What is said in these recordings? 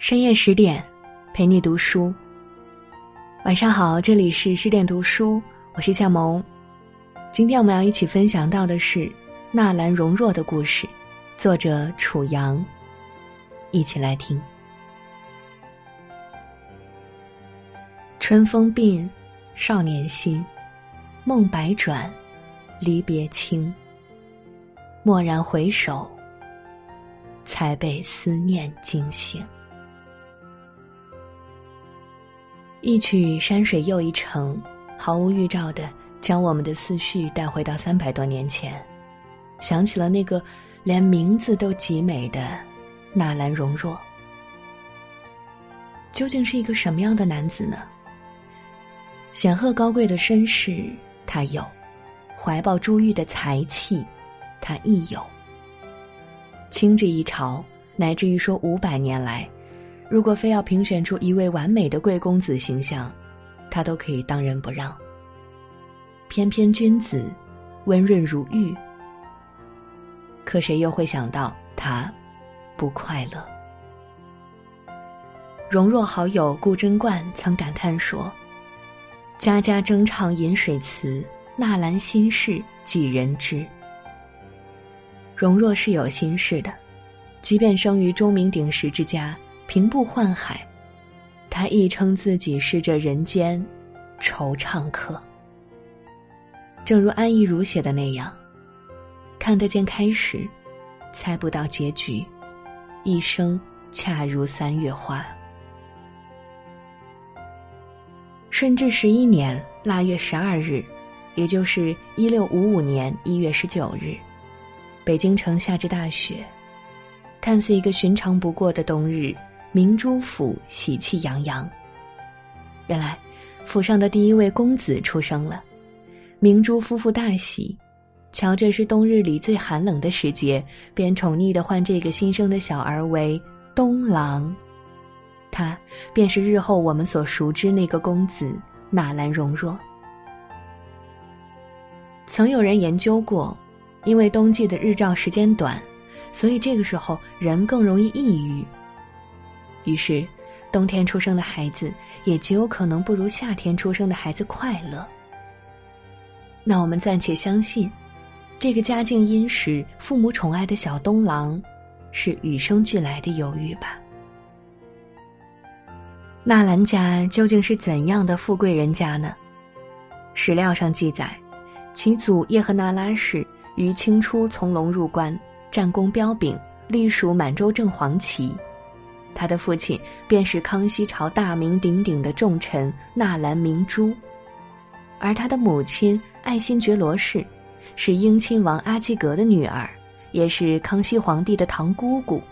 深夜十点，陪你读书。晚上好，这里是十点读书，我是夏萌。今天我们要一起分享到的是纳兰容若的故事，作者楚阳。一起来听。春风鬓，少年心，梦百转，离别轻。蓦然回首，才被思念惊醒。一曲山水又一程，毫无预兆的将我们的思绪带回到三百多年前，想起了那个连名字都极美的纳兰容若。究竟是一个什么样的男子呢？显赫高贵的身世他有，怀抱珠玉的才气他亦有。清这一朝，乃至于说五百年来。如果非要评选出一位完美的贵公子形象，他都可以当仁不让。翩翩君子，温润如玉。可谁又会想到他不快乐？容若好友顾贞观曾感叹说：“家家争唱饮水词，纳兰心事几人知？”容若是有心事的，即便生于钟鸣鼎食之家。平步宦海，他亦称自己是这人间惆怅客。正如安忆如写的那样：“看得见开始，猜不到结局，一生恰如三月花。”顺治十一年腊月十二日，也就是一六五五年一月十九日，北京城下着大雪，看似一个寻常不过的冬日。明珠府喜气洋洋。原来，府上的第一位公子出生了，明珠夫妇大喜。瞧，这是冬日里最寒冷的时节，便宠溺的唤这个新生的小儿为东郎。他便是日后我们所熟知那个公子纳兰容若。曾有人研究过，因为冬季的日照时间短，所以这个时候人更容易抑郁。于是，冬天出生的孩子也极有可能不如夏天出生的孩子快乐。那我们暂且相信，这个家境殷实、父母宠爱的小东郎，是与生俱来的忧郁吧？纳兰家究竟是怎样的富贵人家呢？史料上记载，其祖叶赫那拉氏于清初从龙入关，战功彪炳，隶属满洲正黄旗。他的父亲便是康熙朝大名鼎鼎的重臣纳兰明珠，而他的母亲爱新觉罗氏，是英亲王阿基格的女儿，也是康熙皇帝的堂姑姑。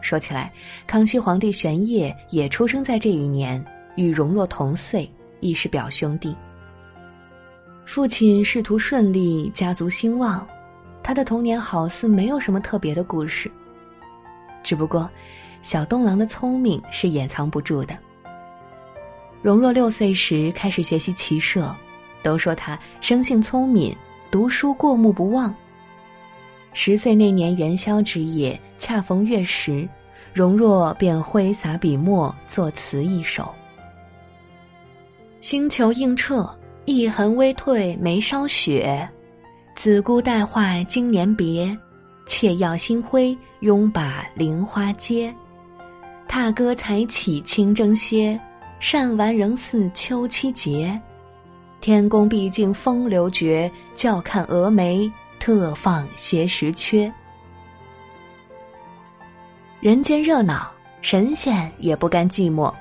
说起来，康熙皇帝玄烨也出生在这一年，与容若同岁，亦是表兄弟。父亲仕途顺利，家族兴旺，他的童年好似没有什么特别的故事，只不过。小东郎的聪明是掩藏不住的。容若六岁时开始学习骑射，都说他生性聪明，读书过目不忘。十岁那年元宵之夜，恰逢月食，容若便挥洒笔墨作词一首：“星球映彻，一痕微褪眉梢雪，子姑带坏经年别，妾要新辉拥把菱花接。”踏歌才起清蒸歇，善玩仍似秋期节。天公毕竟风流绝，教看蛾眉特放斜时缺。人间热闹，神仙也不甘寂寞。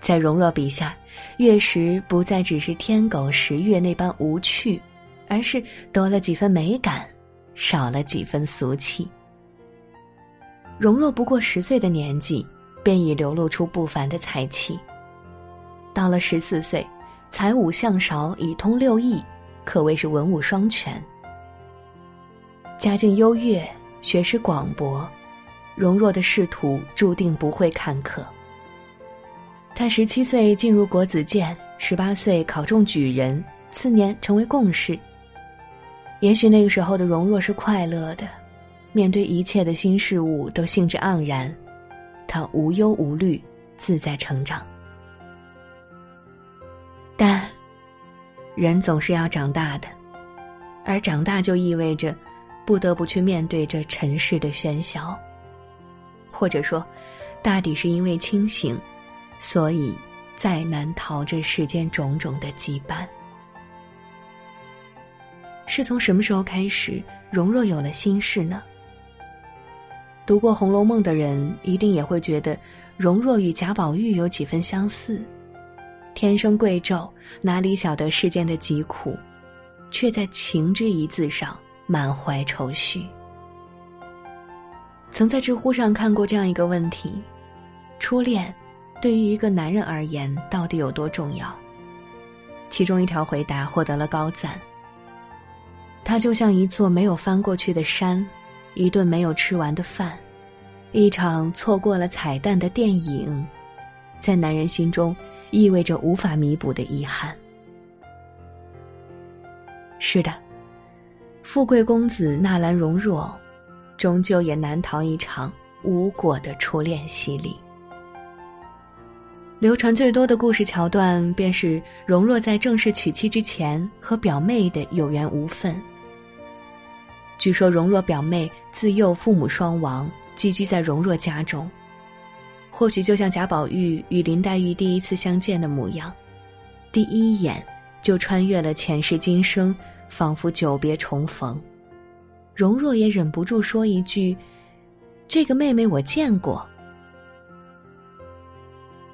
在容若笔下，月食不再只是天狗食月那般无趣，而是多了几分美感，少了几分俗气。容若不过十岁的年纪。便已流露出不凡的才气。到了十四岁，才武相韶，已通六艺，可谓是文武双全。家境优越，学识广博，容若的仕途注定不会坎坷。他十七岁进入国子监，十八岁考中举人，次年成为贡士。也许那个时候的容若是快乐的，面对一切的新事物都兴致盎然。他无忧无虑，自在成长。但，人总是要长大的，而长大就意味着，不得不去面对这尘世的喧嚣。或者说，大抵是因为清醒，所以再难逃这世间种种的羁绊。是从什么时候开始，容若有了心事呢？读过《红楼梦》的人一定也会觉得，容若与贾宝玉有几分相似。天生贵胄，哪里晓得世间的疾苦，却在情之一字上满怀愁绪。曾在知乎上看过这样一个问题：初恋对于一个男人而言到底有多重要？其中一条回答获得了高赞。它就像一座没有翻过去的山，一顿没有吃完的饭，一场错过了彩蛋的电影，在男人心中意味着无法弥补的遗憾。是的，富贵公子纳兰容若，终究也难逃一场无果的初恋洗礼。流传最多的故事桥段，便是容若在正式娶妻之前和表妹的有缘无分。据说容若表妹自幼父母双亡，寄居在容若家中。或许就像贾宝玉与林黛玉第一次相见的模样，第一眼就穿越了前世今生，仿佛久别重逢。容若也忍不住说一句：“这个妹妹我见过。”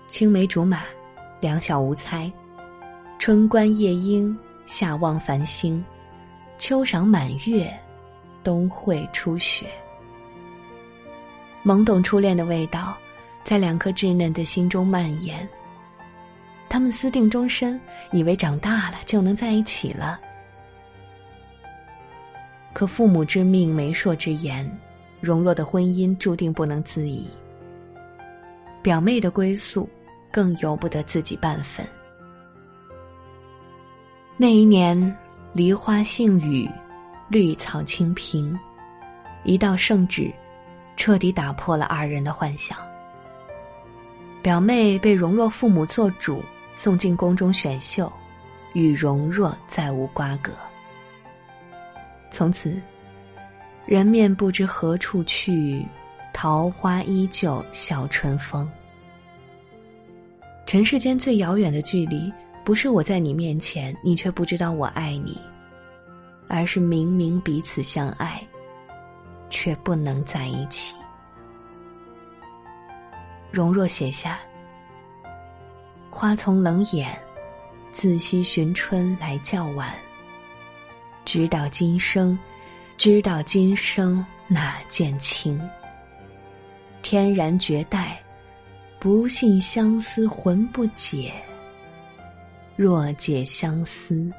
青梅竹马，两小无猜，春观夜莺，夏望繁星，秋赏满月。冬会初雪，懵懂初恋的味道，在两颗稚嫩的心中蔓延。他们私定终身，以为长大了就能在一起了。可父母之命，媒妁之言，荣若的婚姻注定不能自已。表妹的归宿，更由不得自己半分。那一年，梨花杏雨。绿草青平，一道圣旨，彻底打破了二人的幻想。表妹被容若父母做主送进宫中选秀，与容若再无瓜葛。从此，人面不知何处去，桃花依旧笑春风。尘世间最遥远的距离，不是我在你面前，你却不知道我爱你。而是明明彼此相爱，却不能在一起。容若写下：“花丛冷眼，自惜寻春来较晚。知道今生，知道今生哪见清？天然绝代，不信相思魂不解。若解相思。”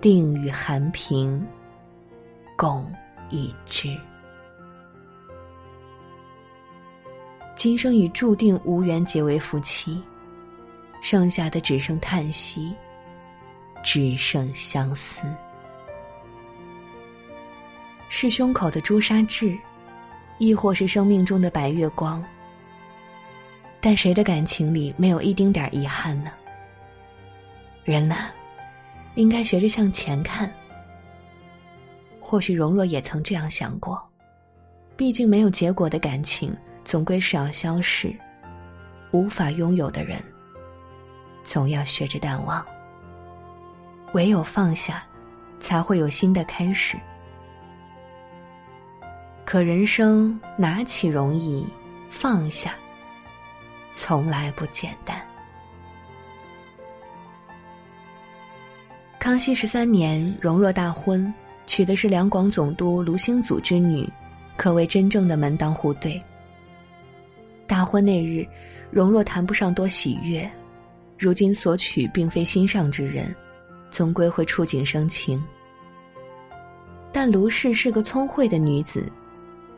定与寒平共一枝。今生已注定无缘结为夫妻，剩下的只剩叹息，只剩相思。是胸口的朱砂痣，亦或是生命中的白月光？但谁的感情里没有一丁点遗憾呢？人呐。应该学着向前看。或许容若也曾这样想过，毕竟没有结果的感情，总归是要消逝；无法拥有的人，总要学着淡忘。唯有放下，才会有新的开始。可人生拿起容易，放下，从来不简单。康熙十三年，荣若大婚，娶的是两广总督卢兴祖之女，可谓真正的门当户对。大婚那日，荣若谈不上多喜悦，如今所娶并非心上之人，总归会触景生情。但卢氏是个聪慧的女子，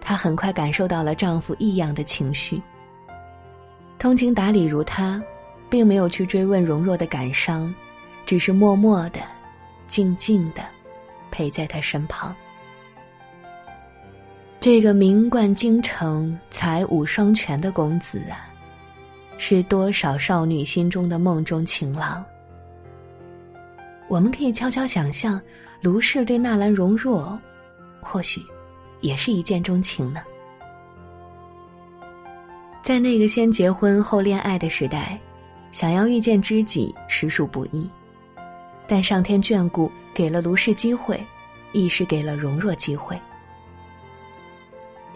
她很快感受到了丈夫异样的情绪。通情达理如她，并没有去追问荣若的感伤。只是默默的、静静的陪在他身旁。这个名冠京城、才武双全的公子啊，是多少少女心中的梦中情郎。我们可以悄悄想象，卢氏对纳兰容若，或许也是一见钟情呢。在那个先结婚后恋爱的时代，想要遇见知己实属不易。但上天眷顾，给了卢氏机会，亦是给了容若机会。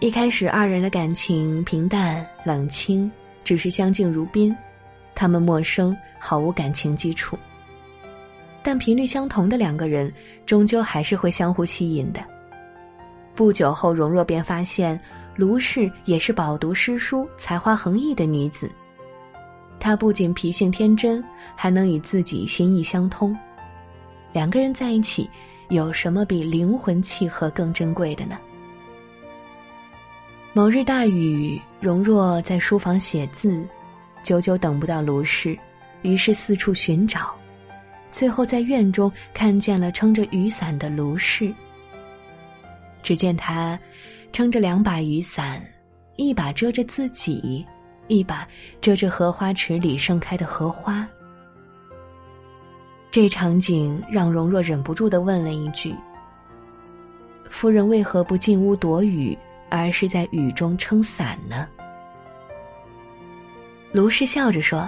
一开始，二人的感情平淡冷清，只是相敬如宾。他们陌生，毫无感情基础。但频率相同的两个人，终究还是会相互吸引的。不久后，容若便发现。卢氏也是饱读诗书、才华横溢的女子。她不仅脾性天真，还能与自己心意相通。两个人在一起，有什么比灵魂契合更珍贵的呢？某日大雨，容若在书房写字，久久等不到卢氏，于是四处寻找，最后在院中看见了撑着雨伞的卢氏。只见他。撑着两把雨伞，一把遮着自己，一把遮着荷花池里盛开的荷花。这场景让容若忍不住的问了一句：“夫人为何不进屋躲雨，而是在雨中撑伞呢？”卢氏笑着说：“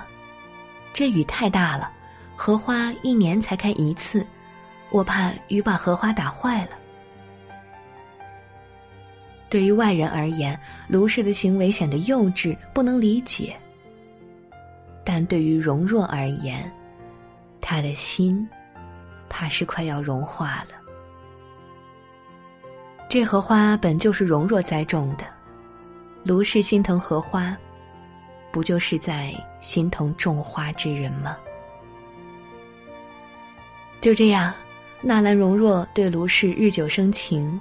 这雨太大了，荷花一年才开一次，我怕雨把荷花打坏了。”对于外人而言，卢氏的行为显得幼稚，不能理解。但对于容若而言，他的心，怕是快要融化了。这荷花本就是容若栽种的，卢氏心疼荷花，不就是在心疼种花之人吗？就这样，纳兰容若对卢氏日久生情。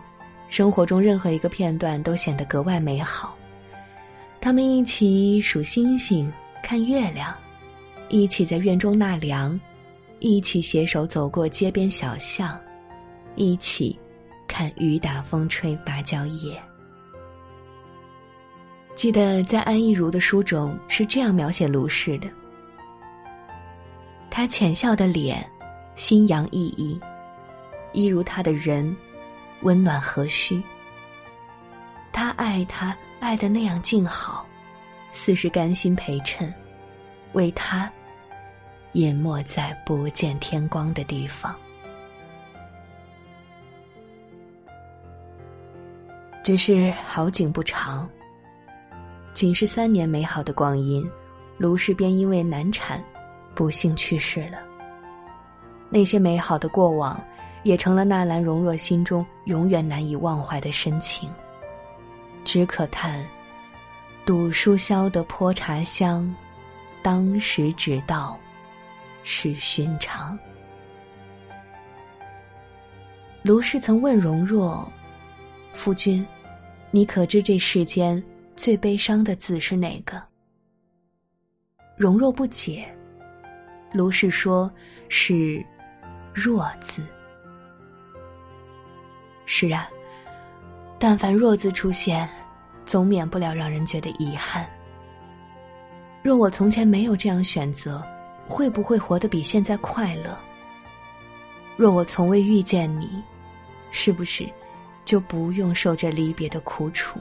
生活中任何一个片段都显得格外美好。他们一起数星星、看月亮，一起在院中纳凉，一起携手走过街边小巷，一起看雨打风吹芭蕉叶。记得在安意如的书中是这样描写卢氏的：他浅笑的脸，心扬意逸，一如他的人。温暖和煦，他爱他爱的那样静好，似是甘心陪衬，为他淹没在不见天光的地方。只是好景不长，仅是三年美好的光阴，卢氏便因为难产，不幸去世了。那些美好的过往。也成了纳兰容若心中永远难以忘怀的深情。只可叹，赌书消得泼茶香，当时只道是寻常。卢氏曾问荣若：“夫君，你可知这世间最悲伤的字是哪个？”荣若不解。卢氏说：“是‘若’字。”是啊，但凡弱字出现，总免不了让人觉得遗憾。若我从前没有这样选择，会不会活得比现在快乐？若我从未遇见你，是不是就不用受这离别的苦楚？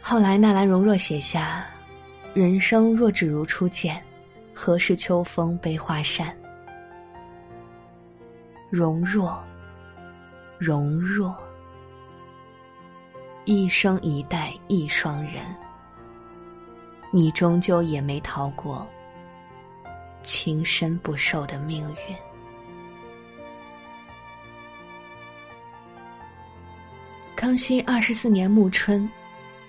后来纳兰容若写下：“人生若只如初见，何事秋风悲画扇。”容若，容若，一生一代一双人，你终究也没逃过情深不寿的命运。康熙二十四年暮春，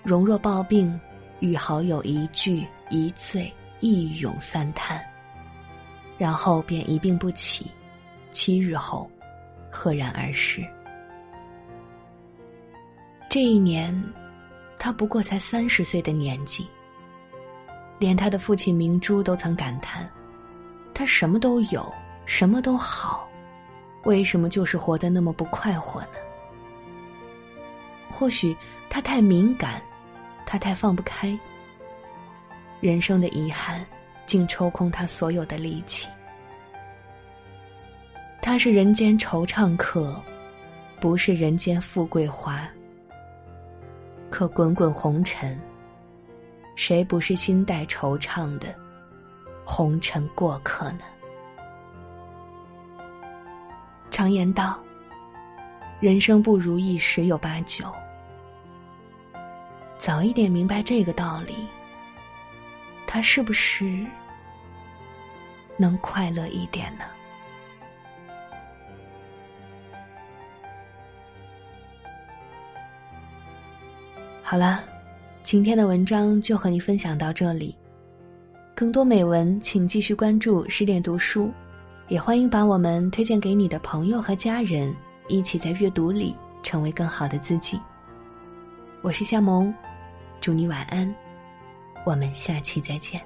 容若抱病，与好友一聚一醉一咏三叹，然后便一病不起。七日后，赫然而逝。这一年，他不过才三十岁的年纪。连他的父亲明珠都曾感叹：“他什么都有，什么都好，为什么就是活得那么不快活呢？”或许他太敏感，他太放不开。人生的遗憾，竟抽空他所有的力气。他是人间惆怅客，不是人间富贵花。可滚滚红尘，谁不是心带惆怅的红尘过客呢？常言道：“人生不如意十有八九。”早一点明白这个道理，他是不是能快乐一点呢？好了，今天的文章就和你分享到这里。更多美文，请继续关注十点读书，也欢迎把我们推荐给你的朋友和家人，一起在阅读里成为更好的自己。我是夏萌，祝你晚安，我们下期再见。